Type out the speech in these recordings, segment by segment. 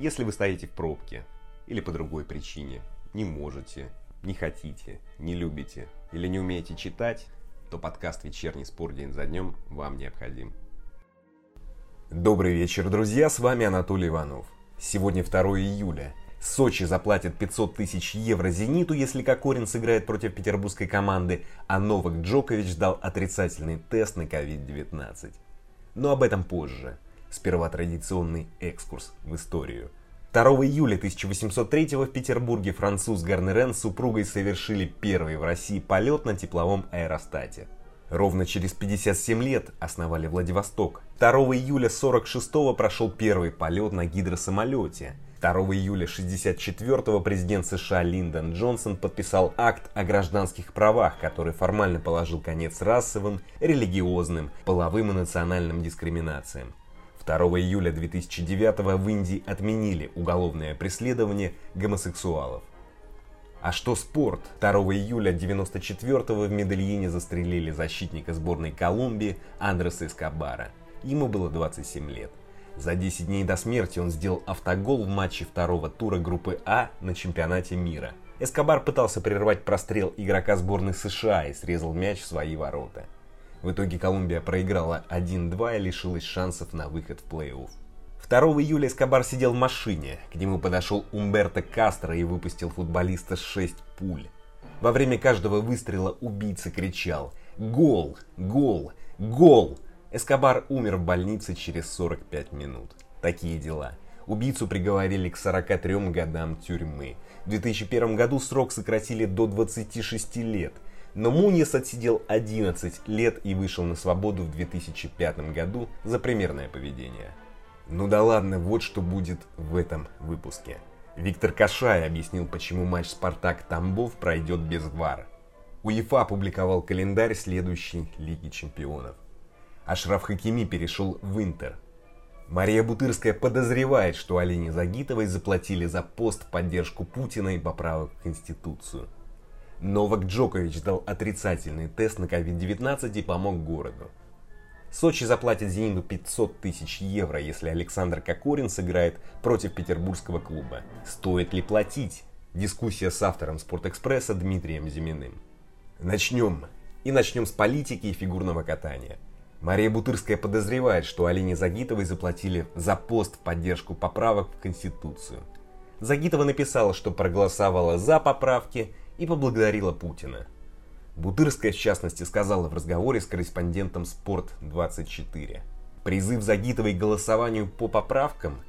Если вы стоите в пробке или по другой причине, не можете, не хотите, не любите или не умеете читать, то подкаст «Вечерний спор день за днем» вам необходим. Добрый вечер, друзья, с вами Анатолий Иванов. Сегодня 2 июля. Сочи заплатит 500 тысяч евро «Зениту», если Кокорин сыграет против петербургской команды, а Новак Джокович дал отрицательный тест на COVID-19. Но об этом позже. Сперва традиционный экскурс в историю. 2 июля 1803 в Петербурге француз Гарнерен с супругой совершили первый в России полет на тепловом аэростате. Ровно через 57 лет основали Владивосток. 2 июля 46 прошел первый полет на гидросамолете. 2 июля 64 президент США Линдон Джонсон подписал акт о гражданских правах, который формально положил конец расовым, религиозным, половым и национальным дискриминациям. 2 июля 2009 в Индии отменили уголовное преследование гомосексуалов. А что спорт? 2 июля 94 в Медельине застрелили защитника сборной Колумбии Андреса Эскобара. Ему было 27 лет. За 10 дней до смерти он сделал автогол в матче второго тура группы А на чемпионате мира. Эскобар пытался прервать прострел игрока сборной США и срезал мяч в свои ворота. В итоге Колумбия проиграла 1-2 и лишилась шансов на выход в плей-офф. 2 июля Эскобар сидел в машине. К нему подошел Умберто Кастро и выпустил футболиста 6 пуль. Во время каждого выстрела убийца кричал «Гол! Гол! Гол!». Эскобар умер в больнице через 45 минут. Такие дела. Убийцу приговорили к 43 годам тюрьмы. В 2001 году срок сократили до 26 лет – но Муньес отсидел 11 лет и вышел на свободу в 2005 году за примерное поведение. Ну да ладно, вот что будет в этом выпуске. Виктор Кашай объяснил, почему матч «Спартак-Тамбов» пройдет без ВАР. УЕФА опубликовал календарь следующей Лиги Чемпионов. Ашраф Хакими перешел в Интер. Мария Бутырская подозревает, что Алине Загитовой заплатили за пост в поддержку Путина и поправок в Конституцию – Новак Джокович дал отрицательный тест на COVID-19 и помог городу. Сочи заплатит «Зениту» 500 тысяч евро, если Александр Кокорин сыграет против петербургского клуба. Стоит ли платить? Дискуссия с автором «Спортэкспресса» Дмитрием Зиминым. Начнем. И начнем с политики и фигурного катания. Мария Бутырская подозревает, что Алине Загитовой заплатили за пост в поддержку поправок в Конституцию. Загитова написала, что проголосовала за поправки и поблагодарила Путина. Бутырская, в частности, сказала в разговоре с корреспондентом «Спорт-24». Призыв Загитовой к голосованию по поправкам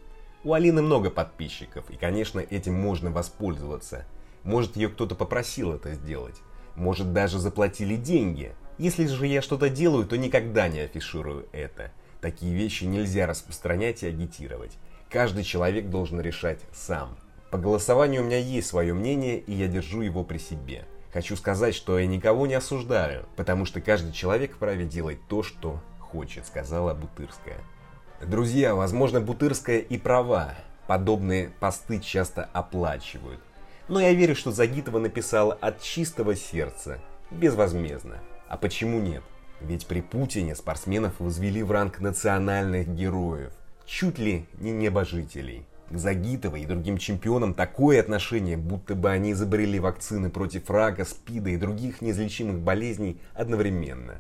у Алины много подписчиков, и, конечно, этим можно воспользоваться. Может, ее кто-то попросил это сделать. Может, даже заплатили деньги. Если же я что-то делаю, то никогда не афиширую это. Такие вещи нельзя распространять и агитировать. Каждый человек должен решать сам. По голосованию у меня есть свое мнение, и я держу его при себе. Хочу сказать, что я никого не осуждаю, потому что каждый человек вправе делать то, что хочет, сказала Бутырская. Друзья, возможно, Бутырская и права. Подобные посты часто оплачивают. Но я верю, что Загитова написала от чистого сердца, безвозмездно. А почему нет? Ведь при Путине спортсменов возвели в ранг национальных героев, чуть ли не небожителей Загитовой и другим чемпионам такое отношение, будто бы они изобрели вакцины против рака, спида и других неизлечимых болезней одновременно.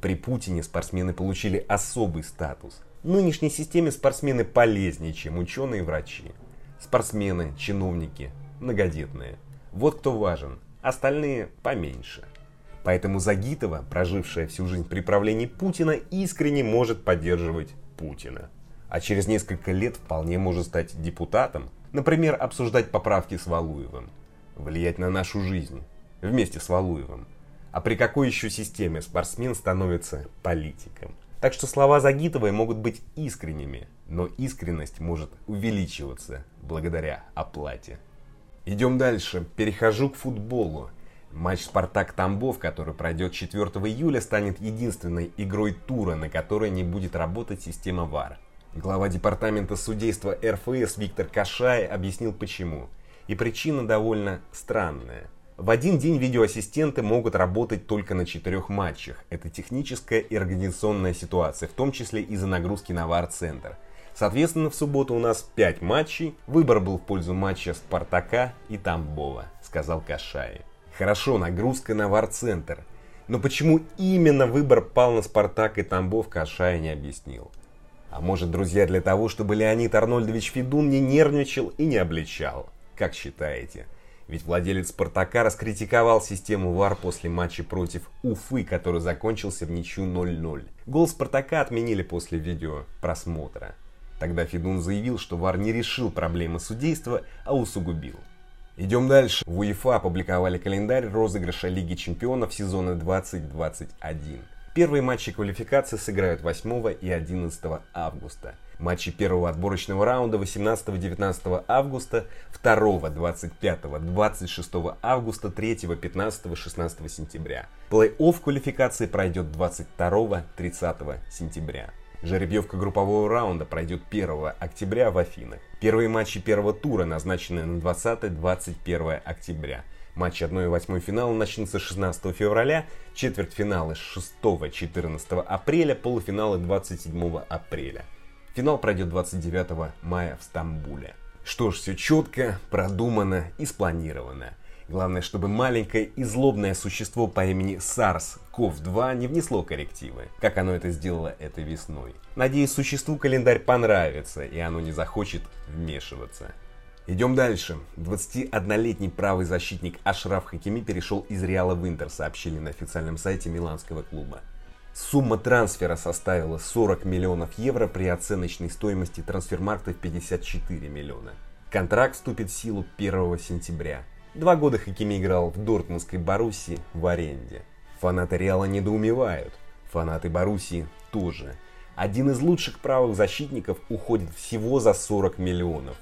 При Путине спортсмены получили особый статус. В нынешней системе спортсмены полезнее, чем ученые и врачи. Спортсмены, чиновники, многодетные. Вот кто важен, остальные поменьше. Поэтому Загитова, прожившая всю жизнь при правлении Путина, искренне может поддерживать Путина а через несколько лет вполне может стать депутатом, например, обсуждать поправки с Валуевым, влиять на нашу жизнь вместе с Валуевым. А при какой еще системе спортсмен становится политиком? Так что слова Загитовой могут быть искренними, но искренность может увеличиваться благодаря оплате. Идем дальше. Перехожу к футболу. Матч «Спартак-Тамбов», который пройдет 4 июля, станет единственной игрой тура, на которой не будет работать система ВАР. Глава департамента судейства РФС Виктор Кашай объяснил почему. И причина довольно странная. В один день видеоассистенты могут работать только на четырех матчах. Это техническая и организационная ситуация, в том числе из-за нагрузки на ВАР-центр. Соответственно, в субботу у нас 5 матчей. Выбор был в пользу матча Спартака и Тамбова, сказал Кашай. Хорошо, нагрузка на Вар-центр. Но почему именно выбор пал на Спартак и Тамбов, Кашай не объяснил. А может, друзья, для того, чтобы Леонид Арнольдович Федун не нервничал и не обличал? Как считаете? Ведь владелец «Спартака» раскритиковал систему ВАР после матча против Уфы, который закончился в ничью 0-0. Гол «Спартака» отменили после видео просмотра. Тогда Федун заявил, что ВАР не решил проблемы судейства, а усугубил. Идем дальше. В УЕФА опубликовали календарь розыгрыша Лиги Чемпионов сезона 2021. Первые матчи квалификации сыграют 8 и 11 августа. Матчи первого отборочного раунда 18-19 августа, 2 25-26 августа, 3 15-16 сентября. Плей-офф квалификации пройдет 22-30 сентября. Жеребьевка группового раунда пройдет 1 октября в Афинах. Первые матчи первого тура назначены на 20-21 октября. Матч 1-8 финала начнутся 16 февраля, четвертьфиналы 6-14 апреля, полуфиналы 27 апреля. Финал пройдет 29 мая в Стамбуле. Что ж, все четко, продумано и спланировано. Главное, чтобы маленькое и злобное существо по имени SARS-CoV-2 не внесло коррективы, как оно это сделало этой весной. Надеюсь, существу календарь понравится, и оно не захочет вмешиваться. Идем дальше. 21-летний правый защитник Ашраф Хакими перешел из Реала в Интер, сообщили на официальном сайте миланского клуба. Сумма трансфера составила 40 миллионов евро при оценочной стоимости трансфермаркта в 54 миллиона. Контракт вступит в силу 1 сентября. Два года Хакими играл в Дортмундской Боруссии в аренде. Фанаты Реала недоумевают. Фанаты Боруссии тоже. Один из лучших правых защитников уходит всего за 40 миллионов –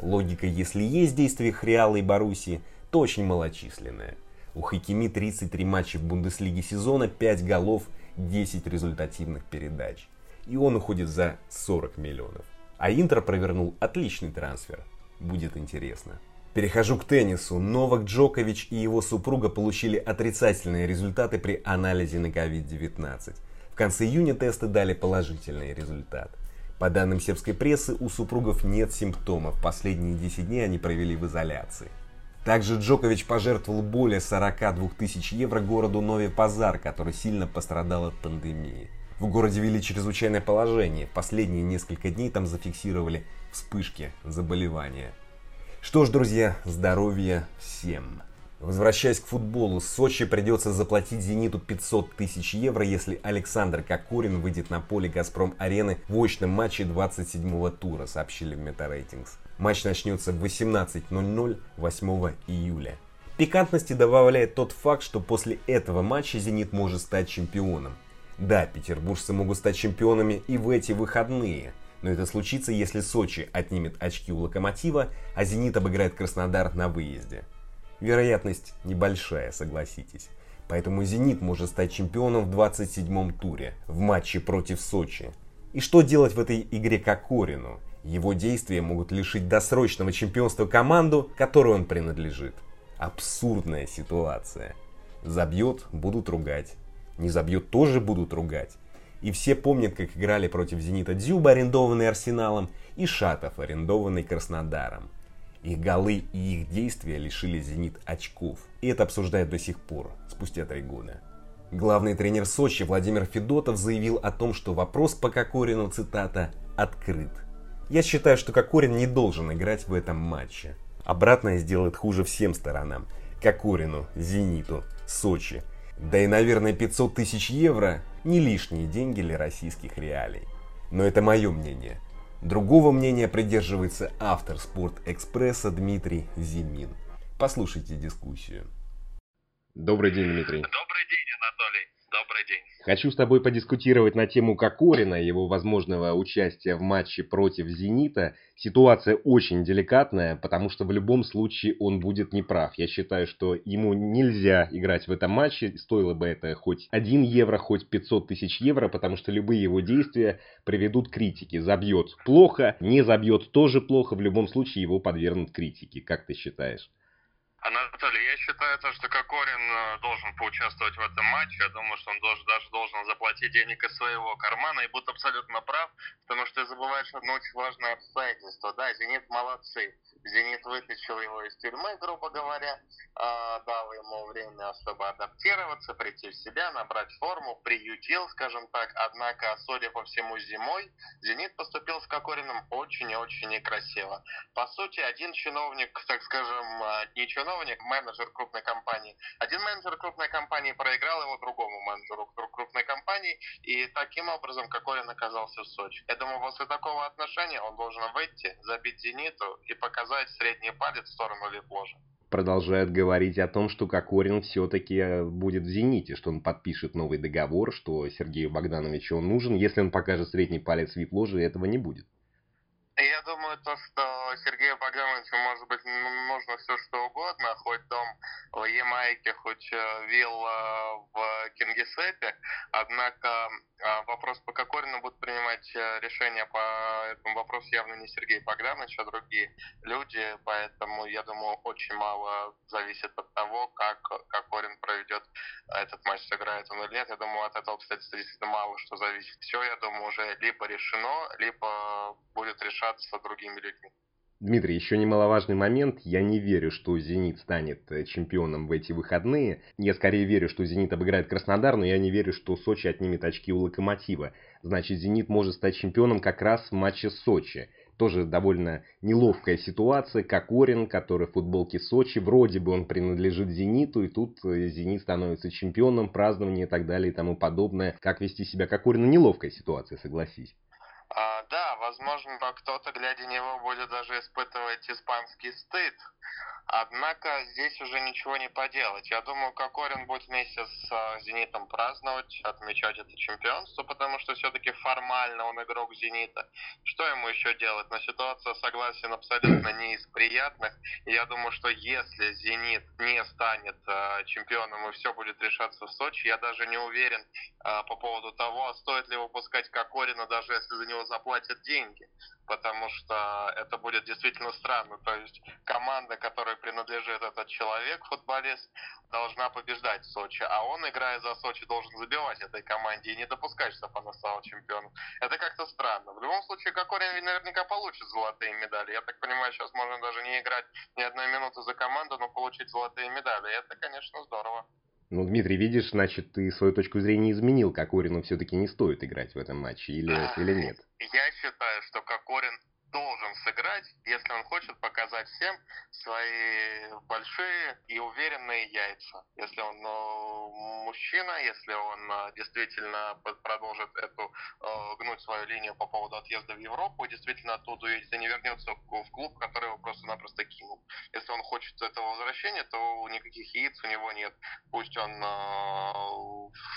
Логика, если есть в действиях и Боруссии, то очень малочисленная. У Хакими 33 матча в Бундеслиге сезона, 5 голов, 10 результативных передач. И он уходит за 40 миллионов. А Интер провернул отличный трансфер. Будет интересно. Перехожу к теннису. Новак Джокович и его супруга получили отрицательные результаты при анализе на COVID-19. В конце июня тесты дали положительный результат. По данным сербской прессы, у супругов нет симптомов. Последние 10 дней они провели в изоляции. Также Джокович пожертвовал более 42 тысяч евро городу Нови Пазар, который сильно пострадал от пандемии. В городе ввели чрезвычайное положение. Последние несколько дней там зафиксировали вспышки заболевания. Что ж, друзья, здоровья всем! Возвращаясь к футболу, Сочи придется заплатить «Зениту» 500 тысяч евро, если Александр Кокорин выйдет на поле «Газпром-арены» в очном матче 27-го тура, сообщили в Метарейтингс. Матч начнется в 18.00 8 июля. Пикантности добавляет тот факт, что после этого матча «Зенит» может стать чемпионом. Да, петербуржцы могут стать чемпионами и в эти выходные, но это случится, если Сочи отнимет очки у Локомотива, а «Зенит» обыграет Краснодар на выезде. Вероятность небольшая, согласитесь. Поэтому «Зенит» может стать чемпионом в 27-м туре, в матче против Сочи. И что делать в этой игре Кокорину? Его действия могут лишить досрочного чемпионства команду, которой он принадлежит. Абсурдная ситуация. Забьет – будут ругать. Не забьет – тоже будут ругать. И все помнят, как играли против «Зенита» Дзюба, арендованный Арсеналом, и Шатов, арендованный Краснодаром. Их голы и их действия лишили «Зенит» очков. И это обсуждают до сих пор, спустя три года. Главный тренер Сочи Владимир Федотов заявил о том, что вопрос по Кокорину, цитата, «открыт». Я считаю, что Кокорин не должен играть в этом матче. Обратное сделает хуже всем сторонам. Кокорину, Зениту, Сочи. Да и, наверное, 500 тысяч евро не лишние деньги для российских реалий. Но это мое мнение. Другого мнения придерживается автор «Спорт-экспресса» Дмитрий Зимин. Послушайте дискуссию. Добрый день, Дмитрий. Добрый день, Анатолий. Добрый день. Хочу с тобой подискутировать на тему Кокорина, его возможного участия в матче против «Зенита». Ситуация очень деликатная, потому что в любом случае он будет неправ. Я считаю, что ему нельзя играть в этом матче. Стоило бы это хоть 1 евро, хоть 500 тысяч евро, потому что любые его действия приведут к критике. Забьет плохо, не забьет тоже плохо. В любом случае его подвергнут критике. Как ты считаешь? Анатолий, я считаю, то, что Кокорин э, должен поучаствовать в этом матче. Я думаю, что он должен, даже должен заплатить денег из своего кармана и будет абсолютно прав, потому что ты забываешь одно очень важное обстоятельство. Да, «Зенит» молодцы. «Зенит» вытащил его из тюрьмы, грубо говоря, а, дал ему время, чтобы адаптироваться, прийти в себя, набрать форму, приютил, скажем так. Однако, судя по всему, зимой «Зенит» поступил с Кокориным очень и очень некрасиво. По сути, один чиновник, так скажем, а, не чиновник, менеджер крупной компании. Один менеджер крупной компании проиграл его другому менеджеру крупной компании, и таким образом Кокорин оказался в Сочи. Я думаю, после такого отношения он должен выйти, забить «Зениту» и показать средний палец в сторону Лепложа продолжают говорить о том, что Кокорин все-таки э, будет в «Зените», что он подпишет новый договор, что Сергею Богдановичу он нужен. Если он покажет средний палец Вип-ложе, этого не будет. Я думаю, то, что Сергею Богдановичу может быть нужно все что угодно, хоть дом в Ямайке, хоть э, вилла в Кингисеппе. Однако а, вопрос по Кокорину будут принимать э, решения по этому вопросу явно не Сергей Богданович, а другие люди. Поэтому, я думаю, очень мало зависит от того, как Кокорин проведет этот матч, сыграет он или нет. Я думаю, от этого, кстати, действительно мало что зависит. Все, я думаю, уже либо решено, либо будет решаться другими людьми. Дмитрий, еще немаловажный момент. Я не верю, что «Зенит» станет э, чемпионом в эти выходные. Я скорее верю, что «Зенит» обыграет Краснодар, но я не верю, что Сочи отнимет очки у «Локомотива». Значит, «Зенит» может стать чемпионом как раз в матче с Сочи. Тоже довольно неловкая ситуация. Кокорин, который в футболке Сочи, вроде бы он принадлежит «Зениту», и тут э, «Зенит» становится чемпионом, празднование и так далее и тому подобное. Как вести себя Кокорина? Неловкая ситуация, согласись. Возможно, кто-то, глядя на него, будет даже испытывать испанский стыд. Однако здесь уже ничего не поделать. Я думаю, Кокорин будет вместе с а, «Зенитом» праздновать, отмечать это чемпионство, потому что все-таки формально он игрок «Зенита». Что ему еще делать? Но ситуация, согласен, абсолютно не из приятных. Я думаю, что если «Зенит» не станет э, чемпионом и все будет решаться в Сочи, я даже не уверен э, по поводу того, стоит ли выпускать Кокорина, даже если за него заплатят деньги потому что это будет действительно странно. То есть команда, которой принадлежит этот человек, футболист, должна побеждать в Сочи, а он, играя за Сочи, должен забивать этой команде и не допускать, чтобы она стала чемпионом. Это как-то странно. В любом случае, Кокорин наверняка получит золотые медали. Я так понимаю, сейчас можно даже не играть ни одной минуты за команду, но получить золотые медали. Это, конечно, здорово. Ну, Дмитрий, видишь, значит, ты свою точку зрения изменил. Кокорину все-таки не стоит играть в этом матче, или, или нет? Я считаю, что Кокорин должен сыграть, если он хочет показать всем свои большие и уверенные яйца. Если он ну, мужчина, если он э, действительно продолжит эту э, гнуть свою линию по поводу отъезда в Европу, действительно оттуда, если не вернется в клуб, который его просто-напросто кинул. Если он хочет этого возвращения, то никаких яиц у него нет. Пусть он э,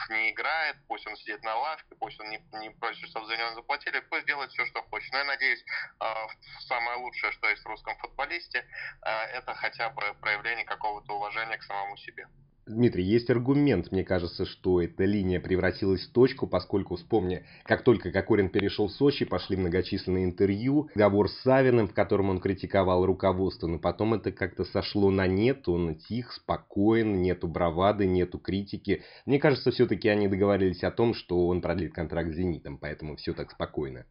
не играет, пусть он сидит на лавке, пусть он не, не просит, чтобы за него заплатили, пусть делает все, что хочет. Но я надеюсь, э, самое лучшее, что есть в русском футболисте, э, это хотя бы проявление какого-то уважения к самому себе. Дмитрий, есть аргумент, мне кажется, что эта линия превратилась в точку, поскольку, вспомни, как только Кокорин перешел в Сочи, пошли многочисленные интервью, договор с Савиным, в котором он критиковал руководство, но потом это как-то сошло на нет, он тих, спокоен, нету бравады, нету критики. Мне кажется, все-таки они договорились о том, что он продлит контракт с «Зенитом», поэтому все так спокойно.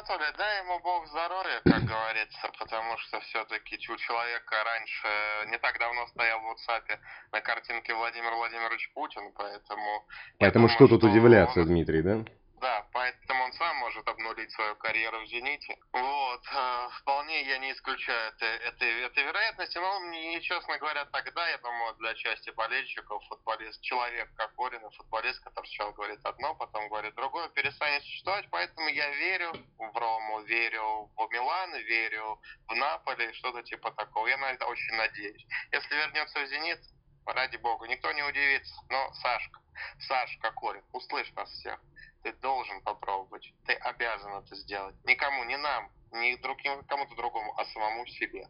Анатолий, дай ему Бог здоровья, как говорится, потому что все-таки у человека раньше не так давно стоял в WhatsApp на картинке Владимир Владимирович Путин, поэтому... Поэтому думаю, что тут что удивляться, он... Дмитрий, да? Да, поэтому он сам может обнулить свою карьеру в «Зените». Вот, э, вполне я не исключаю это, это, это вероятность. Но мне, честно говоря, тогда, я думаю, для части болельщиков футболист, человек как Орин, футболист, который сначала говорит одно, потом говорит другое, перестанет существовать. Поэтому я верю в Рому, верю в Милан, верю в Наполе, что-то типа такого. Я на это очень надеюсь. Если вернется в «Зенит», ради бога, никто не удивится. Но Сашка, Сашка Корин, услышь нас всех. Ты должен попробовать. Ты обязан это сделать. Никому, не нам, не другим, кому-то другому, а самому себе.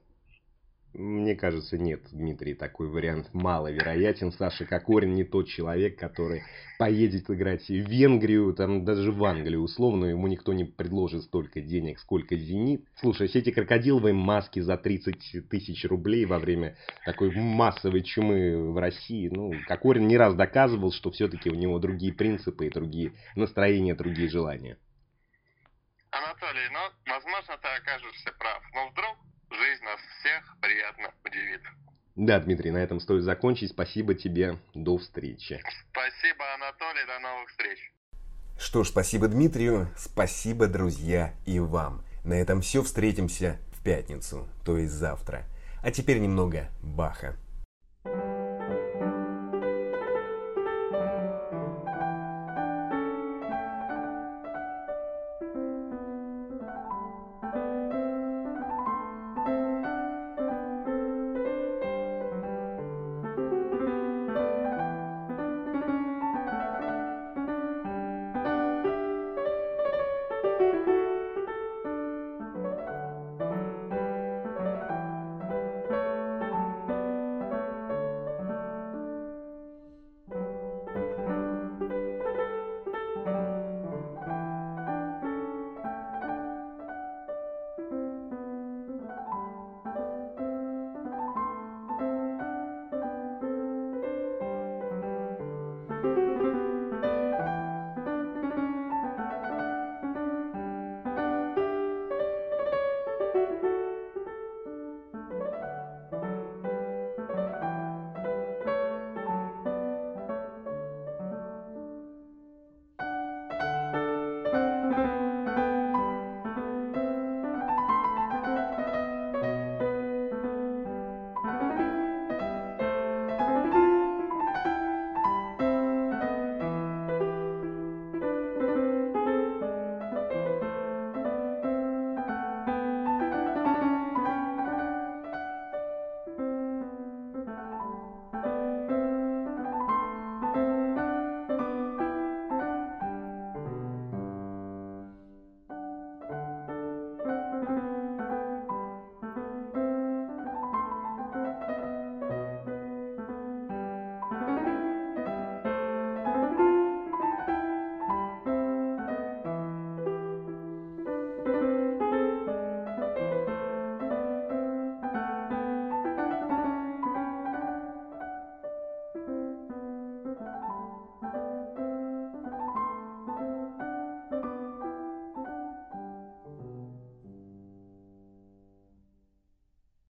Мне кажется, нет, Дмитрий, такой вариант маловероятен. Саша Кокорин не тот человек, который поедет играть в Венгрию, там даже в Англию условно, ему никто не предложит столько денег, сколько «Зенит». Слушай, все эти крокодиловые маски за 30 тысяч рублей во время такой массовой чумы в России, ну, Кокорин не раз доказывал, что все-таки у него другие принципы и другие настроения, другие желания. Анатолий, ну, возможно, ты окажешься прав, но вдруг всех приятно удивит. Да, Дмитрий, на этом стоит закончить. Спасибо тебе. До встречи. Спасибо, Анатолий. До новых встреч. Что ж, спасибо Дмитрию. Спасибо, друзья, и вам. На этом все. Встретимся в пятницу, то есть завтра. А теперь немного Баха.